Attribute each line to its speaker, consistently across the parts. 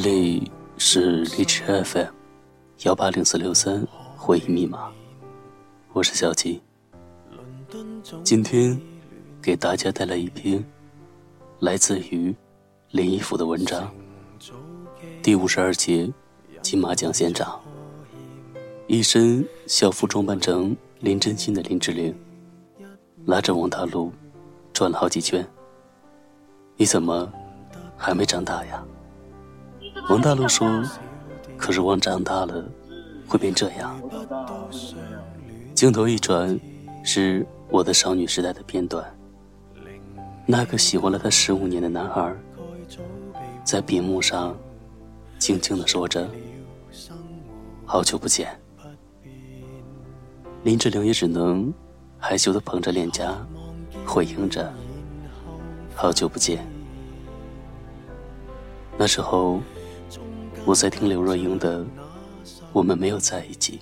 Speaker 1: 这里是荔枝 FM，幺八零四六三会议密码，我是小七。今天给大家带来一篇来自于林一甫的文章，第五十二节金马奖现场，一身校服装扮成林真心的林志玲，拉着王大陆转了好几圈。你怎么还没长大呀？王大陆说：“可是我长大了，会变这样。”镜头一转，是我的少女时代的片段。那个喜欢了他十五年的男孩，在屏幕上静静的说着：“好久不见。”林志玲也只能害羞的捧着脸颊，回应着：“好久不见。”那时候。我在听刘若英的《我们没有在一起》，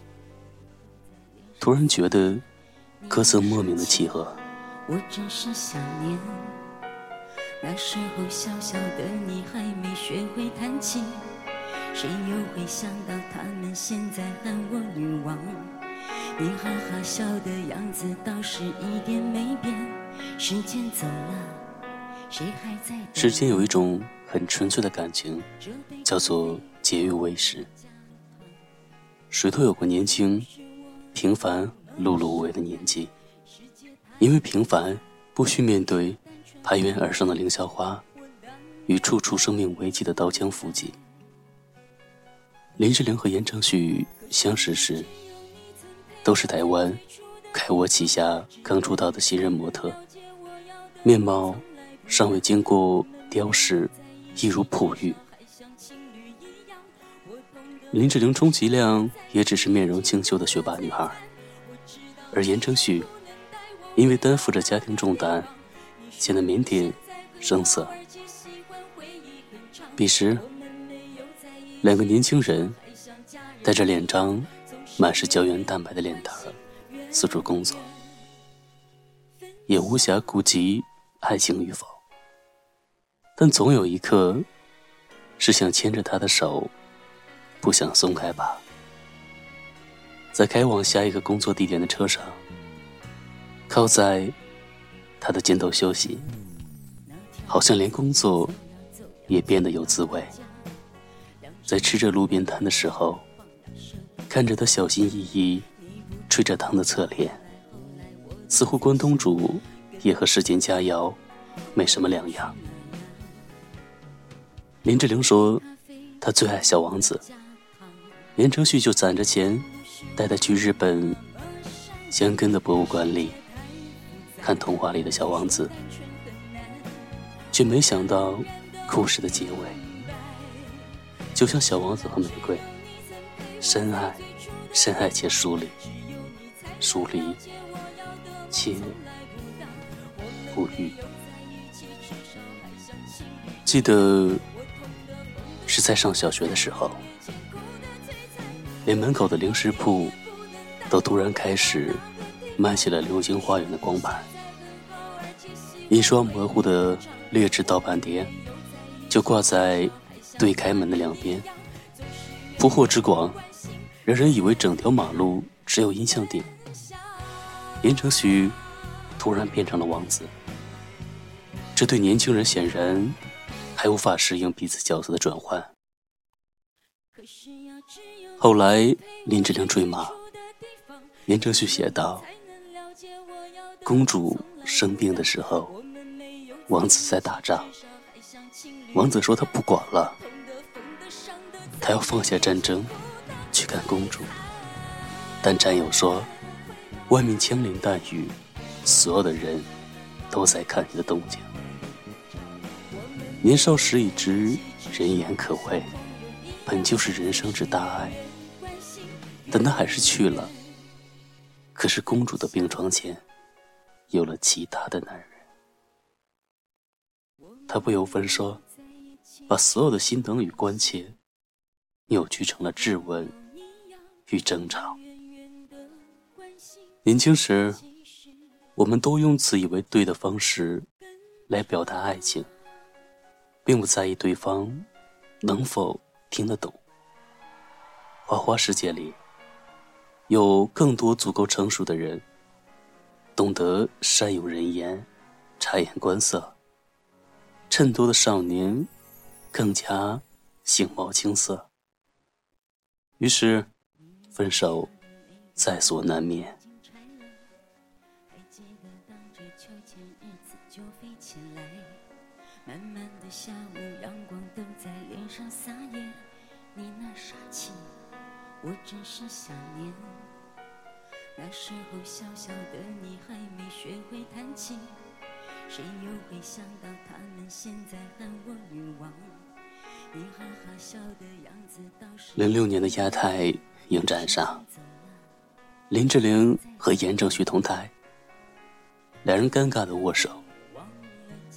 Speaker 1: 突然觉得歌词莫名的契合。
Speaker 2: 我只是想念那时候小小的你还没学会弹琴，谁又会想到他们现在喊我女王？你哈哈笑的样子倒是一点没变。时间走了，
Speaker 1: 世间有一种很纯粹的感情，叫做。节约为食，谁都有过年轻、平凡、碌碌无为的年纪。因为平凡，不需面对攀援而生的凌霄花与处处生命危机的刀枪斧戟。林志玲和言承旭相识时，都是台湾凯沃旗下刚出道的新人模特，面貌尚未经过雕饰，一如璞玉。林志玲充其量也只是面容清秀的学霸女孩，而言承旭因为担负着家庭重担，显得腼腆生涩。彼时，两个年轻人带着脸张满是胶原蛋白的脸蛋四处工作，也无暇顾及爱情与否。但总有一刻，是想牵着他的手。不想松开吧，在开往下一个工作地点的车上，靠在他的肩头休息，好像连工作也变得有滋味。在吃着路边摊的时候，看着他小心翼翼吹着汤的侧脸，似乎关东煮也和世间佳肴没什么两样。林志玲说，她最爱小王子。言承旭就攒着钱，带她去日本香根的博物馆里看童话里的小王子，却没想到故事的结尾，就像小王子和玫瑰，深爱，深爱且疏离，疏离且不遇。记得是在上小学的时候。连门口的零食铺都突然开始卖起了《流星花园》的光盘，一双模糊的劣质盗版碟就挂在对开门的两边，铺货之广，让人以为整条马路只有音像店。言承旭突然变成了王子，这对年轻人显然还无法适应彼此角色的转换。后来，林志玲追马，言承旭写道：“公主生病的时候，王子在打仗。王子说他不管了，他要放下战争，去看公主。但战友说，外面枪林弹雨，所有的人都在看你的动静。年少时已知人言可畏，本就是人生之大爱。”但他还是去了。可是公主的病床前，有了其他的男人。他不由分说，把所有的心疼与关切，扭曲成了质问与争吵。年轻时，我们都用自以为对的方式，来表达爱情，并不在意对方能否听得懂。花花世界里，有更多足够成熟的人，懂得善有人言，察言观色。衬托的少年，更加形貌青涩。于是，分手在所难免。
Speaker 2: 慢慢的下午，阳光都在脸上撒野。你那傻气，我真是想念。那时候小小的你还没学会弹琴，谁又会想到他们现在喊我女王？你哈哈笑的样子倒是。
Speaker 1: 零六年的亚太影展上，林志玲和严正旭同台，两人尴尬的握手。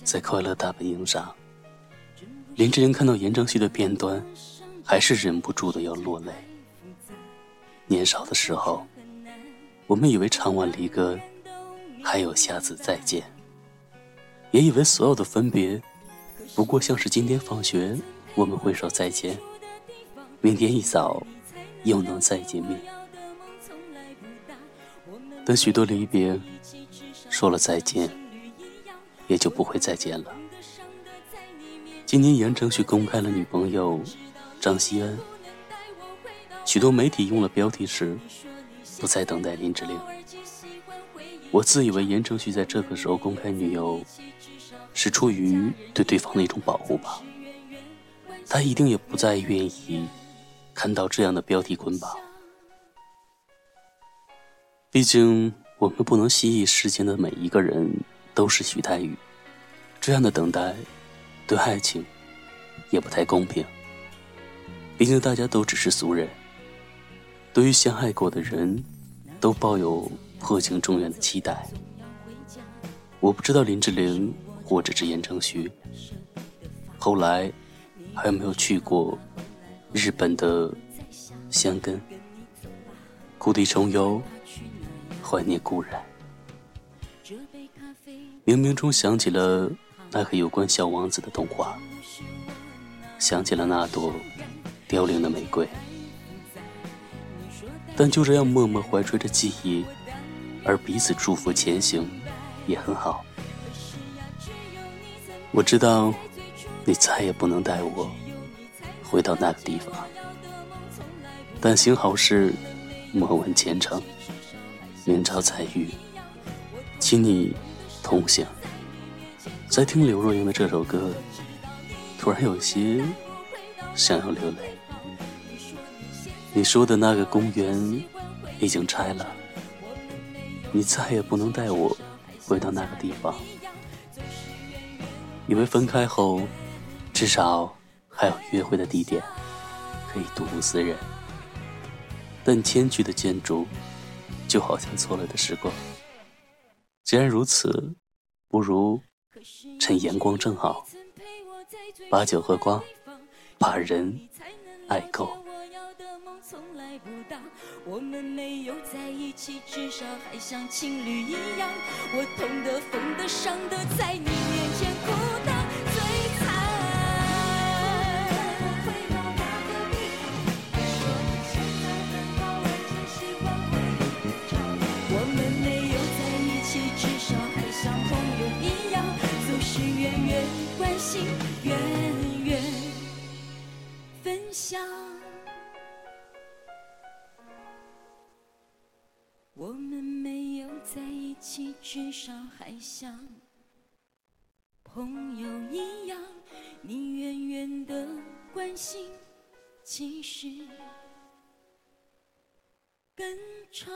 Speaker 1: 在快乐大本营上，林志玲看到严正旭的片段，还是忍不住的要落泪。年少的时候，我们以为唱完离歌，还有下次再见，也以为所有的分别，不过像是今天放学我们挥手再见，明天一早又能再见面。但许多离别，说了再见。也就不会再见了。今年言承旭公开了女朋友张希恩，许多媒体用了标题时，不再等待林志玲。我自以为言承旭在这个时候公开女友，是出于对对方的一种保护吧。他一定也不再愿意看到这样的标题捆绑。毕竟我们不能吸引世间的每一个人。都是徐太宇，这样的等待，对爱情也不太公平。毕竟大家都只是俗人，对于相爱过的人，都抱有破镜重圆的期待。我不知道林志玲或者是言承旭，后来还有没有去过日本的香根，故地重游，怀念故人。冥冥中想起了那个有关小王子的动画，想起了那朵凋零的玫瑰，但就这样默默怀揣着记忆，而彼此祝福前行，也很好。我知道，你再也不能带我回到那个地方，但行好事，莫问前程，明朝再遇，请你。同行，在听刘若英的这首歌，突然有些想要流泪。你说的那个公园已经拆了，你再也不能带我回到那个地方。以为分开后，至少还有约会的地点可以睹物思人，但迁居的建筑就好像错了的时光。既然如此，不如趁阳光正好，把酒喝光，把人爱够。
Speaker 2: 我们没有在一起，至少还像情侣一样。我痛的、疯的、伤的，在你我们没有在一起，至少还像朋友一样。你远远的关心，其实更长。